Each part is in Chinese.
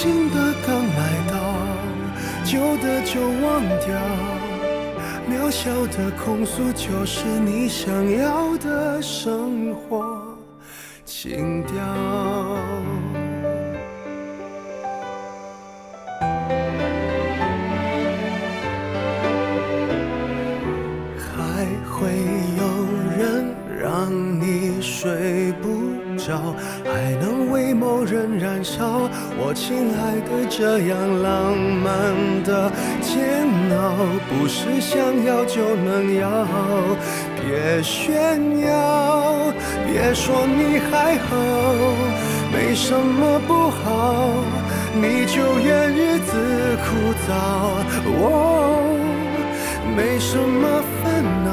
新的刚来到，旧的就忘掉。渺小的控诉，就是你想要的生活情调。还会有人让你睡不着，还能为某人燃烧。我亲爱的，这样浪漫的煎熬，不是想要就能要。别炫耀，别说你还好，没什么不好，你就怨日子枯燥。哦，没什么烦恼，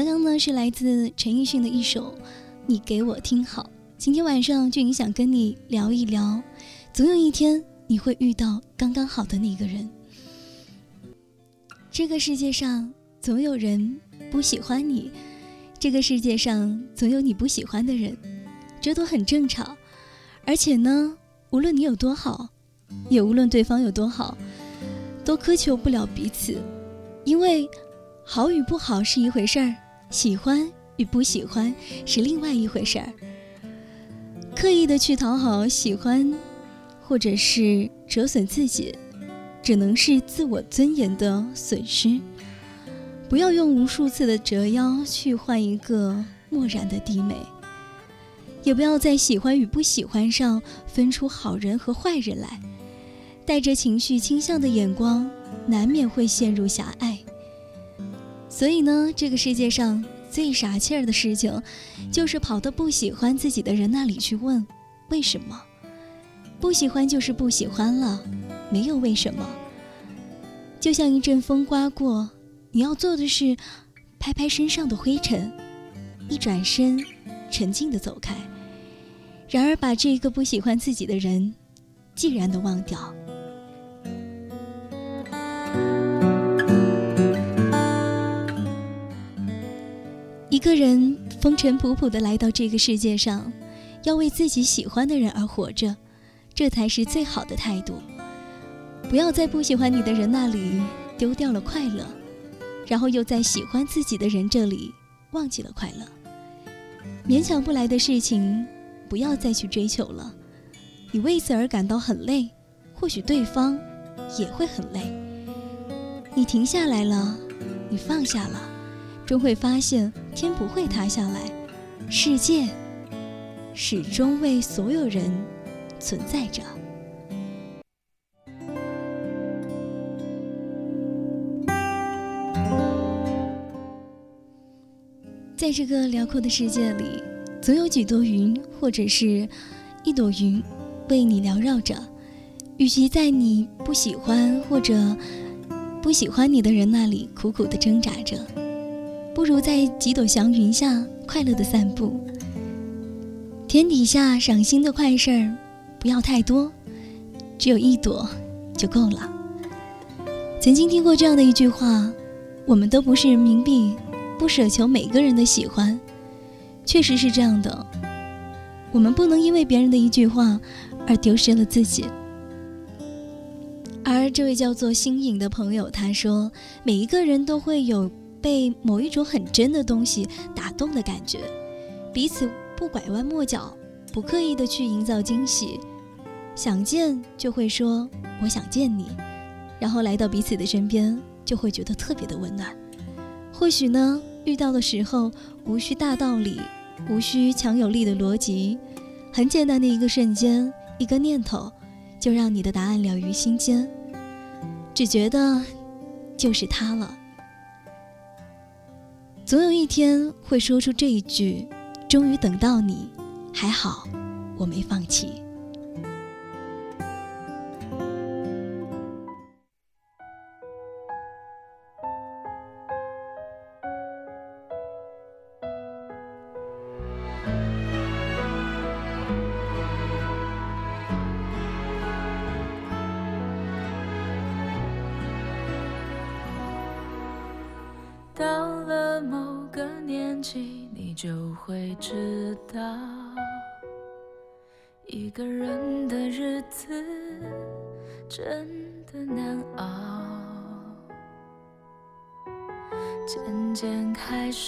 刚刚呢是来自陈奕迅的一首《你给我听好》。今天晚上俊颖想跟你聊一聊，总有一天你会遇到刚刚好的那个人。这个世界上总有人不喜欢你，这个世界上总有你不喜欢的人，这都很正常。而且呢，无论你有多好，也无论对方有多好，都苛求不了彼此，因为。好与不好是一回事儿，喜欢与不喜欢是另外一回事儿。刻意的去讨好、喜欢，或者是折损自己，只能是自我尊严的损失。不要用无数次的折腰去换一个漠然的低眉，也不要在喜欢与不喜欢上分出好人和坏人来。带着情绪倾向的眼光，难免会陷入狭隘。所以呢，这个世界上最傻气儿的事情，就是跑到不喜欢自己的人那里去问为什么。不喜欢就是不喜欢了，没有为什么。就像一阵风刮过，你要做的是拍拍身上的灰尘，一转身，沉静的走开。然而，把这个不喜欢自己的人，既然的忘掉。一个人风尘仆仆的来到这个世界上，要为自己喜欢的人而活着，这才是最好的态度。不要在不喜欢你的人那里丢掉了快乐，然后又在喜欢自己的人这里忘记了快乐。勉强不来的事情，不要再去追求了。你为此而感到很累，或许对方也会很累。你停下来了，你放下了。终会发现天不会塌下来，世界始终为所有人存在着。在这个辽阔的世界里，总有几朵云，或者是一朵云，为你缭绕着。与其在你不喜欢或者不喜欢你的人那里苦苦的挣扎着。不如在几朵祥云下快乐的散步。天底下赏心的快事儿，不要太多，只有一朵就够了。曾经听过这样的一句话：我们都不是人民币，不奢求每个人的喜欢。确实是这样的，我们不能因为别人的一句话而丢失了自己。而这位叫做新颖的朋友他说：每一个人都会有。被某一种很真的东西打动的感觉，彼此不拐弯抹角，不刻意的去营造惊喜，想见就会说我想见你，然后来到彼此的身边，就会觉得特别的温暖。或许呢，遇到的时候无需大道理，无需强有力的逻辑，很简单的一个瞬间，一个念头，就让你的答案了于心间，只觉得就是他了。总有一天会说出这一句：“终于等到你，还好，我没放弃。”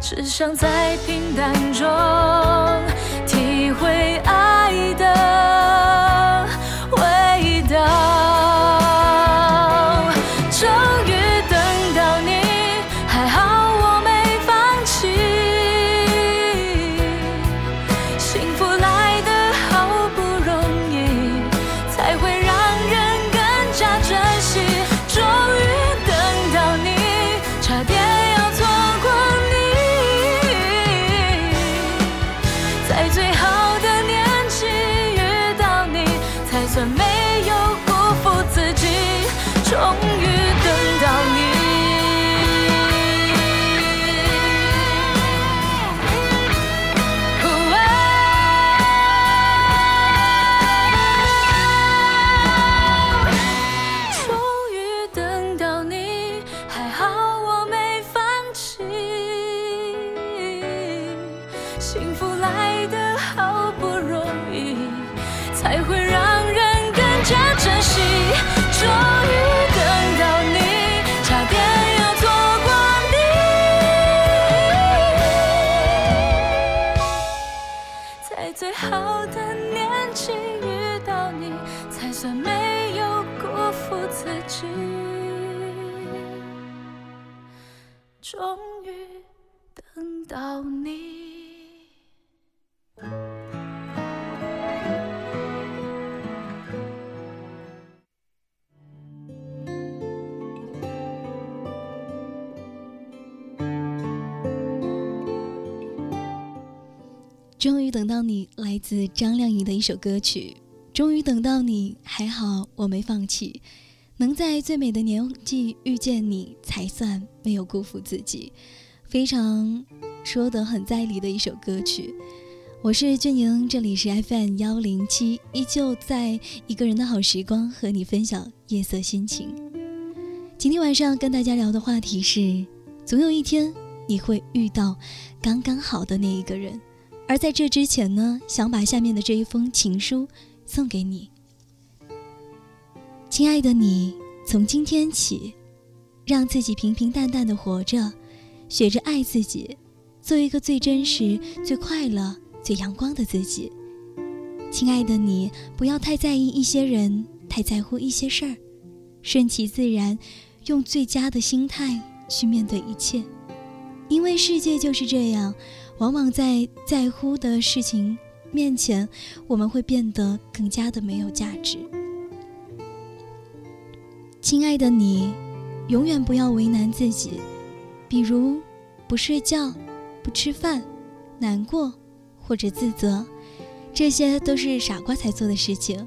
只想在平淡中体会爱。终于等到你，来自张靓颖的一首歌曲。终于等到你，还好我没放弃，能在最美的年纪遇见你，才算没有辜负自己。非常说得很在理的一首歌曲。我是俊宁，这里是 FM 幺零七，依旧在一个人的好时光和你分享夜色心情。今天晚上跟大家聊的话题是：总有一天你会遇到刚刚好的那一个人。而在这之前呢，想把下面的这一封情书送给你，亲爱的你，从今天起，让自己平平淡淡的活着，学着爱自己，做一个最真实、最快乐、最阳光的自己。亲爱的你，不要太在意一些人，太在乎一些事儿，顺其自然，用最佳的心态去面对一切，因为世界就是这样。往往在在乎的事情面前，我们会变得更加的没有价值。亲爱的你，永远不要为难自己，比如不睡觉、不吃饭、难过或者自责，这些都是傻瓜才做的事情。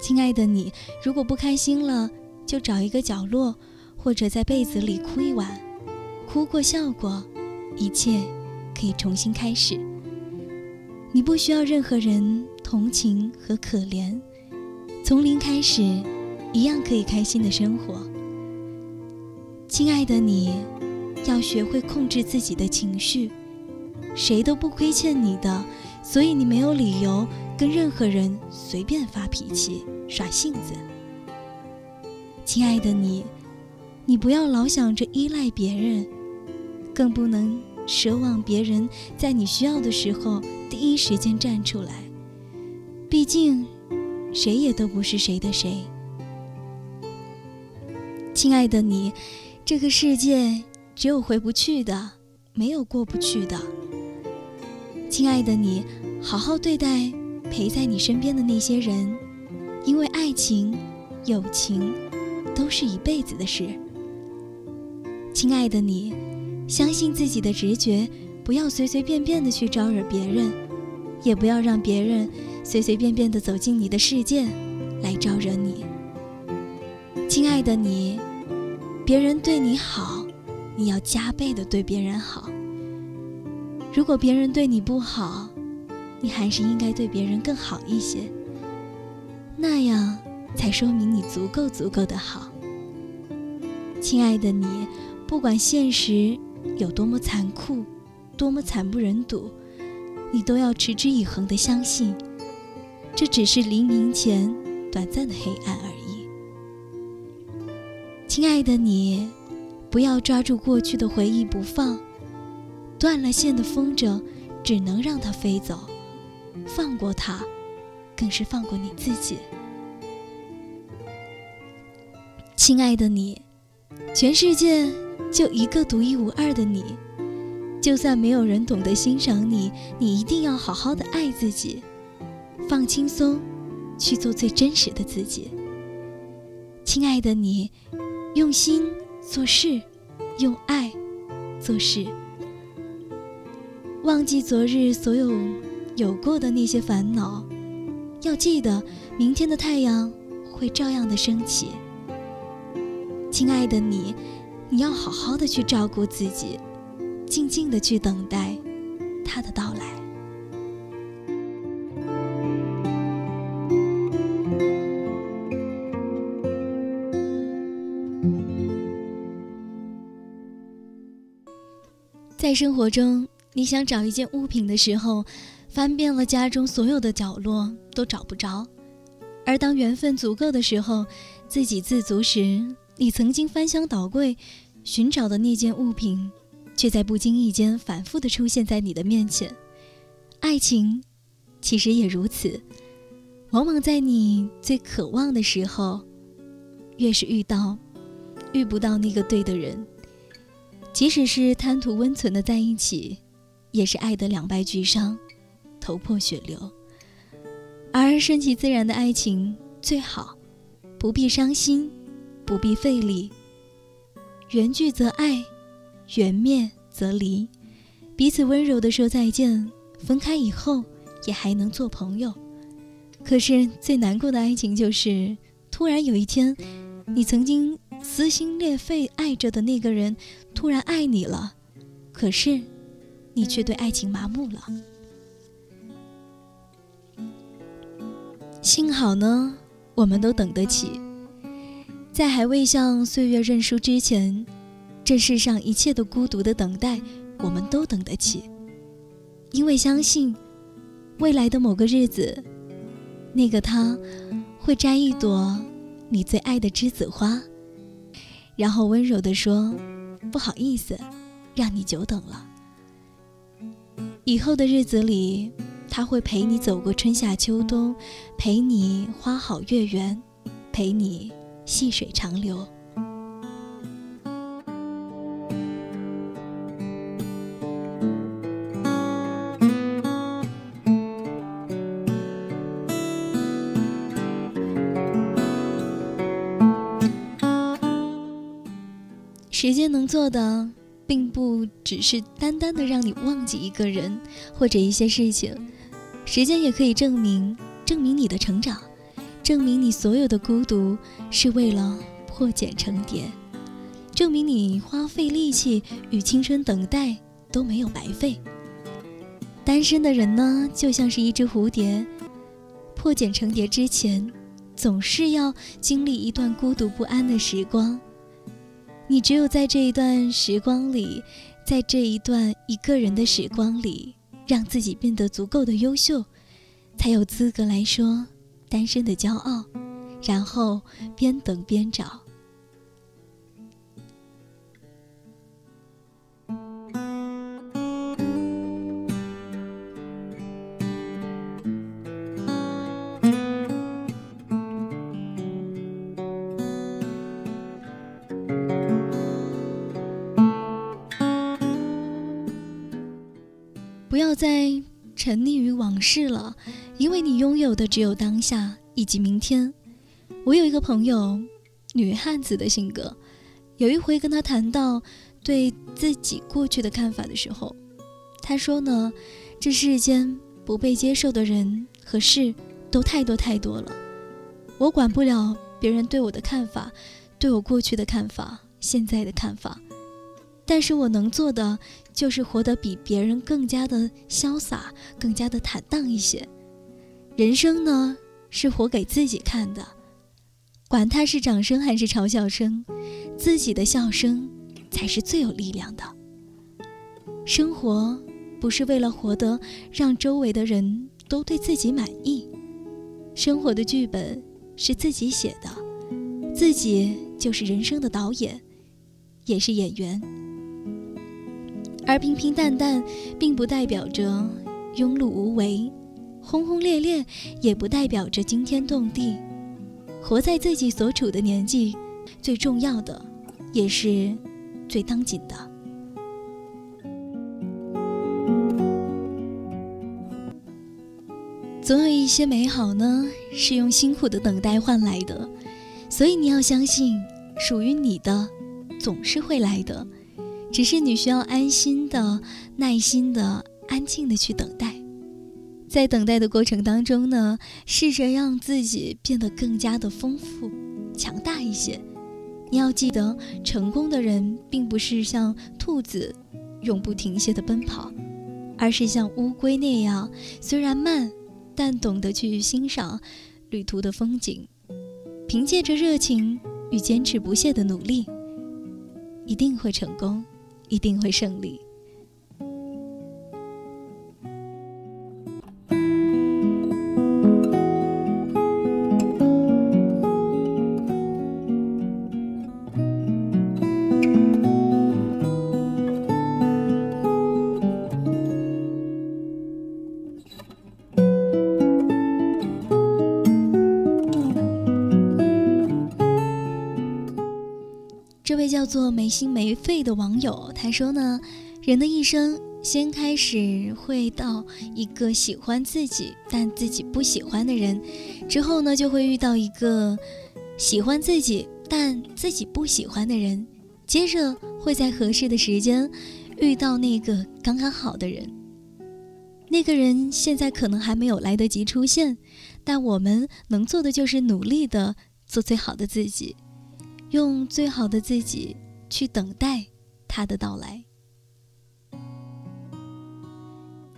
亲爱的你，如果不开心了，就找一个角落，或者在被子里哭一晚，哭过笑过，一切。可以重新开始。你不需要任何人同情和可怜，从零开始，一样可以开心的生活。亲爱的你，要学会控制自己的情绪，谁都不亏欠你的，所以你没有理由跟任何人随便发脾气、耍性子。亲爱的你，你不要老想着依赖别人，更不能。奢望别人在你需要的时候第一时间站出来，毕竟谁也都不是谁的谁。亲爱的你，这个世界只有回不去的，没有过不去的。亲爱的你，好好对待陪在你身边的那些人，因为爱情、友情都是一辈子的事。亲爱的你。相信自己的直觉，不要随随便便的去招惹别人，也不要让别人随随便便的走进你的世界，来招惹你。亲爱的你，别人对你好，你要加倍的对别人好。如果别人对你不好，你还是应该对别人更好一些，那样才说明你足够足够的好。亲爱的你，不管现实。有多么残酷，多么惨不忍睹，你都要持之以恒地相信，这只是黎明前短暂的黑暗而已。亲爱的你，不要抓住过去的回忆不放，断了线的风筝只能让它飞走，放过它，更是放过你自己。亲爱的你，全世界就一个独一无二的你，就算没有人懂得欣赏你，你一定要好好的爱自己，放轻松，去做最真实的自己。亲爱的你，用心做事，用爱做事，忘记昨日所有有过的那些烦恼，要记得明天的太阳会照样的升起。亲爱的你，你要好好的去照顾自己，静静的去等待他的到来。在生活中，你想找一件物品的时候，翻遍了家中所有的角落都找不着；而当缘分足够的时候，自给自足时，你曾经翻箱倒柜寻找的那件物品，却在不经意间反复的出现在你的面前。爱情，其实也如此，往往在你最渴望的时候，越是遇到，遇不到那个对的人，即使是贪图温存的在一起，也是爱得两败俱伤，头破血流。而顺其自然的爱情最好，不必伤心。不必费力。缘聚则爱，缘灭则离，彼此温柔地说再见。分开以后，也还能做朋友。可是最难过的爱情，就是突然有一天，你曾经撕心裂肺爱着的那个人，突然爱你了，可是你却对爱情麻木了。幸好呢，我们都等得起。在还未向岁月认输之前，这世上一切的孤独的等待，我们都等得起，因为相信，未来的某个日子，那个他，会摘一朵你最爱的栀子花，然后温柔地说：“不好意思，让你久等了。”以后的日子里，他会陪你走过春夏秋冬，陪你花好月圆，陪你。细水长流。时间能做的，并不只是单单的让你忘记一个人或者一些事情，时间也可以证明，证明你的成长。证明你所有的孤独是为了破茧成蝶，证明你花费力气与青春等待都没有白费。单身的人呢，就像是一只蝴蝶，破茧成蝶之前，总是要经历一段孤独不安的时光。你只有在这一段时光里，在这一段一个人的时光里，让自己变得足够的优秀，才有资格来说。单身的骄傲，然后边等边找。不要再。沉溺于往事了，因为你拥有的只有当下以及明天。我有一个朋友，女汉子的性格。有一回跟她谈到对自己过去的看法的时候，她说呢：“这世间不被接受的人和事都太多太多了，我管不了别人对我的看法，对我过去的看法，现在的看法。”但是我能做的就是活得比别人更加的潇洒，更加的坦荡一些。人生呢是活给自己看的，管他是掌声还是嘲笑声，自己的笑声才是最有力量的。生活不是为了活得让周围的人都对自己满意，生活的剧本是自己写的，自己就是人生的导演，也是演员。而平平淡淡，并不代表着庸碌无为；轰轰烈烈，也不代表着惊天动地。活在自己所处的年纪，最重要的，也是最当紧的。总有一些美好呢，是用辛苦的等待换来的，所以你要相信，属于你的，总是会来的。只是你需要安心的、耐心的、安静的去等待，在等待的过程当中呢，试着让自己变得更加的丰富、强大一些。你要记得，成功的人并不是像兔子，永不停歇的奔跑，而是像乌龟那样，虽然慢，但懂得去欣赏旅途的风景，凭借着热情与坚持不懈的努力，一定会成功。一定会胜利。叫做没心没肺的网友，他说呢，人的一生先开始会到一个喜欢自己但自己不喜欢的人，之后呢就会遇到一个喜欢自己但自己不喜欢的人，接着会在合适的时间遇到那个刚刚好的人。那个人现在可能还没有来得及出现，但我们能做的就是努力的做最好的自己。用最好的自己去等待他的到来。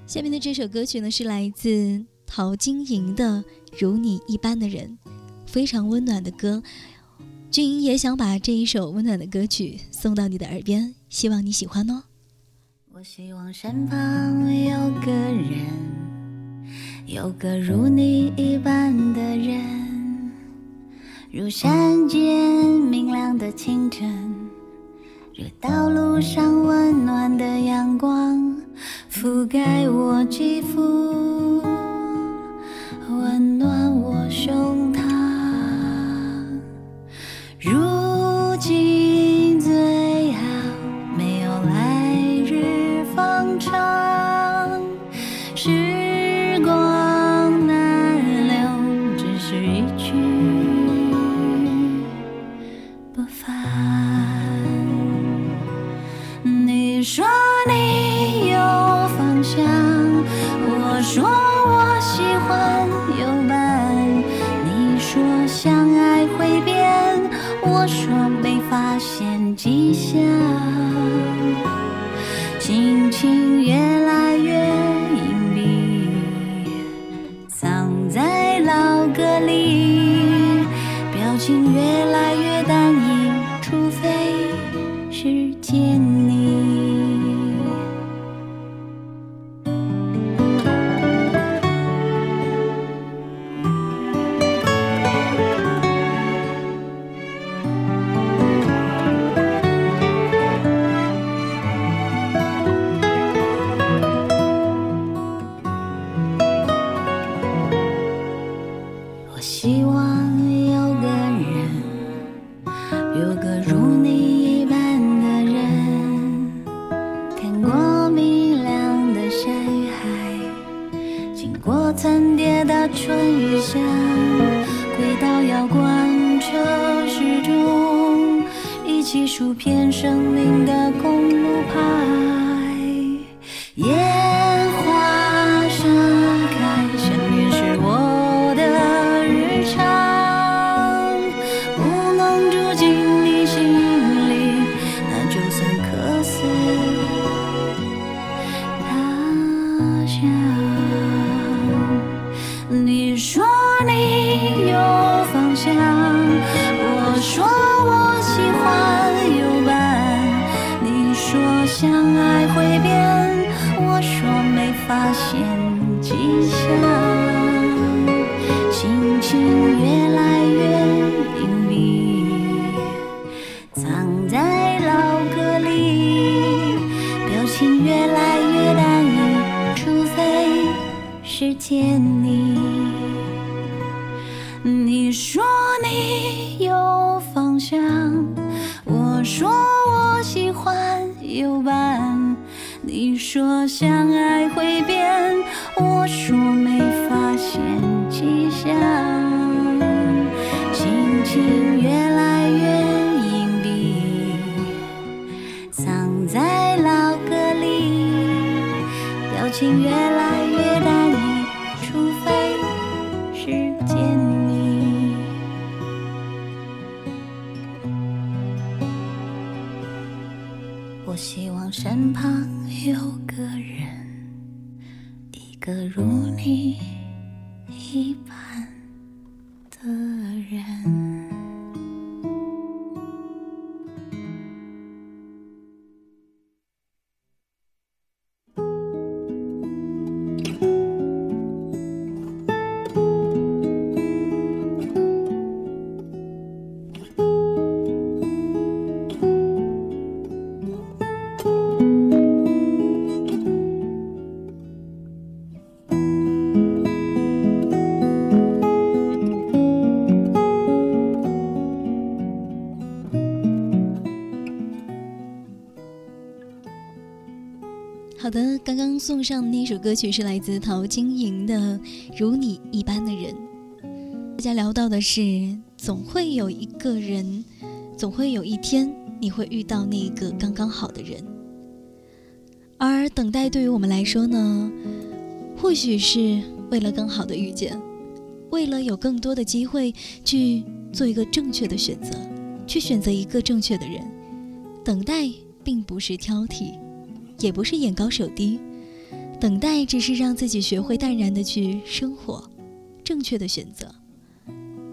下面的这首歌曲呢，是来自陶晶莹的《如你一般的人》，非常温暖的歌。俊英也想把这一首温暖的歌曲送到你的耳边，希望你喜欢哦。我希望身旁有个人，有个如你一般的人。如山间的清晨，如道路上温暖的阳光，覆盖我肌肤，温暖我胸相爱会变，我说没发现迹象，心情越来说相爱会变，个如你一般的人。送上那首歌曲是来自陶晶莹的《如你一般的人》。大家聊到的是，总会有一个人，总会有一天你会遇到那个刚刚好的人。而等待对于我们来说呢，或许是为了更好的遇见，为了有更多的机会去做一个正确的选择，去选择一个正确的人。等待并不是挑剔。也不是眼高手低，等待只是让自己学会淡然的去生活，正确的选择。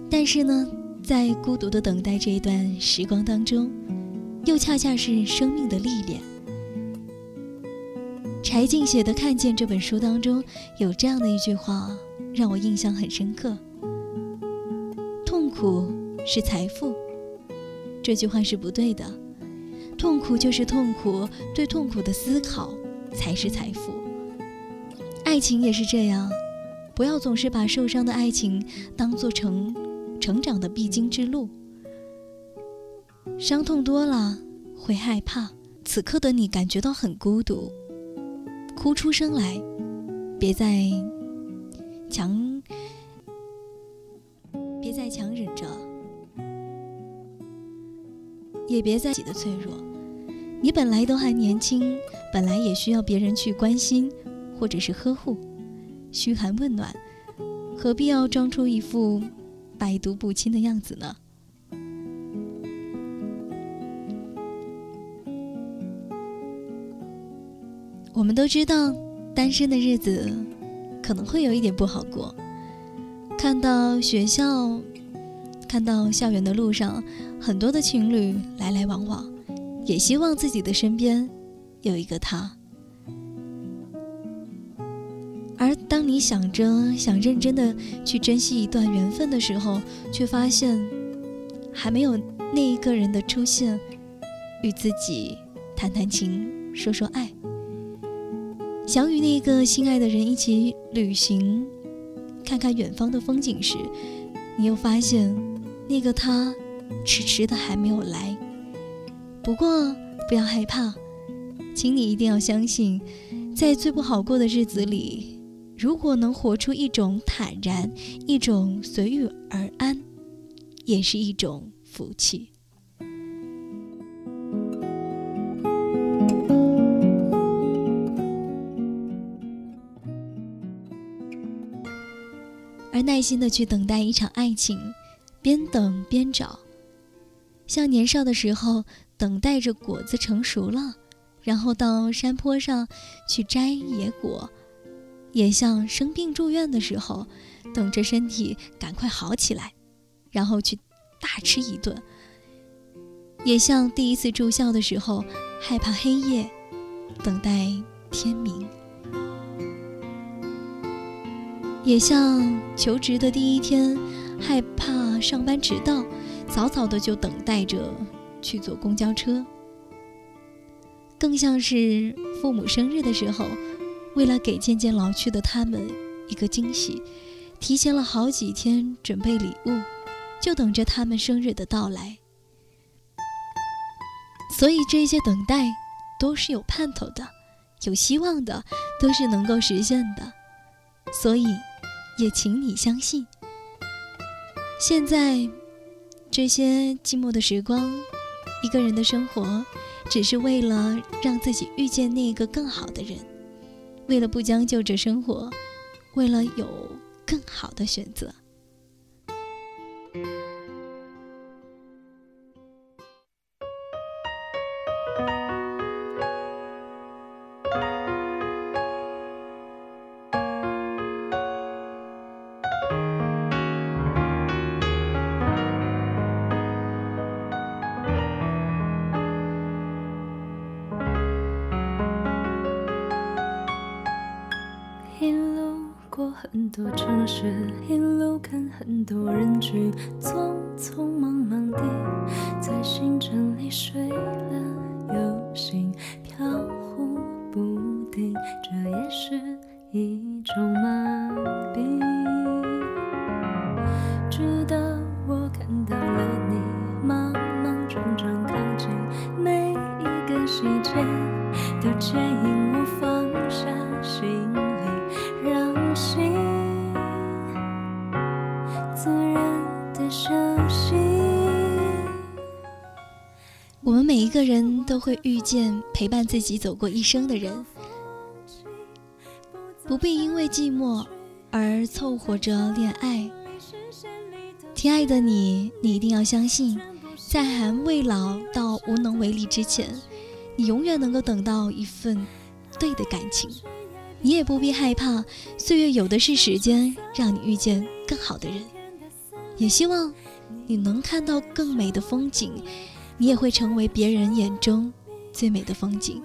但是呢，在孤独的等待这一段时光当中，又恰恰是生命的历练。柴静写的《看见》这本书当中有这样的一句话，让我印象很深刻：“痛苦是财富。”这句话是不对的。痛苦就是痛苦，对痛苦的思考才是财富。爱情也是这样，不要总是把受伤的爱情当做成成长的必经之路。伤痛多了会害怕，此刻的你感觉到很孤独，哭出声来，别再强，别再强忍着，也别再己的脆弱。你本来都还年轻，本来也需要别人去关心，或者是呵护、嘘寒问暖，何必要装出一副百毒不侵的样子呢？我们都知道，单身的日子可能会有一点不好过。看到学校，看到校园的路上，很多的情侣来来往往。也希望自己的身边有一个他，而当你想着想认真的去珍惜一段缘分的时候，却发现还没有那一个人的出现，与自己谈谈情，说说爱，想与那个心爱的人一起旅行，看看远方的风景时，你又发现那个他迟迟的还没有来。不过，不要害怕，请你一定要相信，在最不好过的日子里，如果能活出一种坦然，一种随遇而安，也是一种福气。而耐心的去等待一场爱情，边等边找，像年少的时候。等待着果子成熟了，然后到山坡上去摘野果；也像生病住院的时候，等着身体赶快好起来，然后去大吃一顿；也像第一次住校的时候，害怕黑夜，等待天明。也像求职的第一天，害怕上班迟到，早早的就等待着去坐公交车。更像是父母生日的时候，为了给渐渐老去的他们一个惊喜，提前了好几天准备礼物，就等着他们生日的到来。所以这些等待都是有盼头的，有希望的，都是能够实现的。所以。也请你相信，现在这些寂寞的时光，一个人的生活，只是为了让自己遇见那个更好的人，为了不将就着生活，为了有更好的选择。个人都会遇见陪伴自己走过一生的人，不必因为寂寞而凑合着恋爱。亲爱的你，你一定要相信，在还未老到无能为力之前，你永远能够等到一份对的感情。你也不必害怕，岁月有的是时间让你遇见更好的人。也希望你能看到更美的风景。你也会成为别人眼中最美的风景。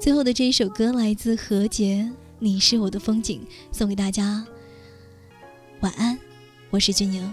最后的这一首歌来自何洁，《你是我的风景》，送给大家。晚安，我是俊宁。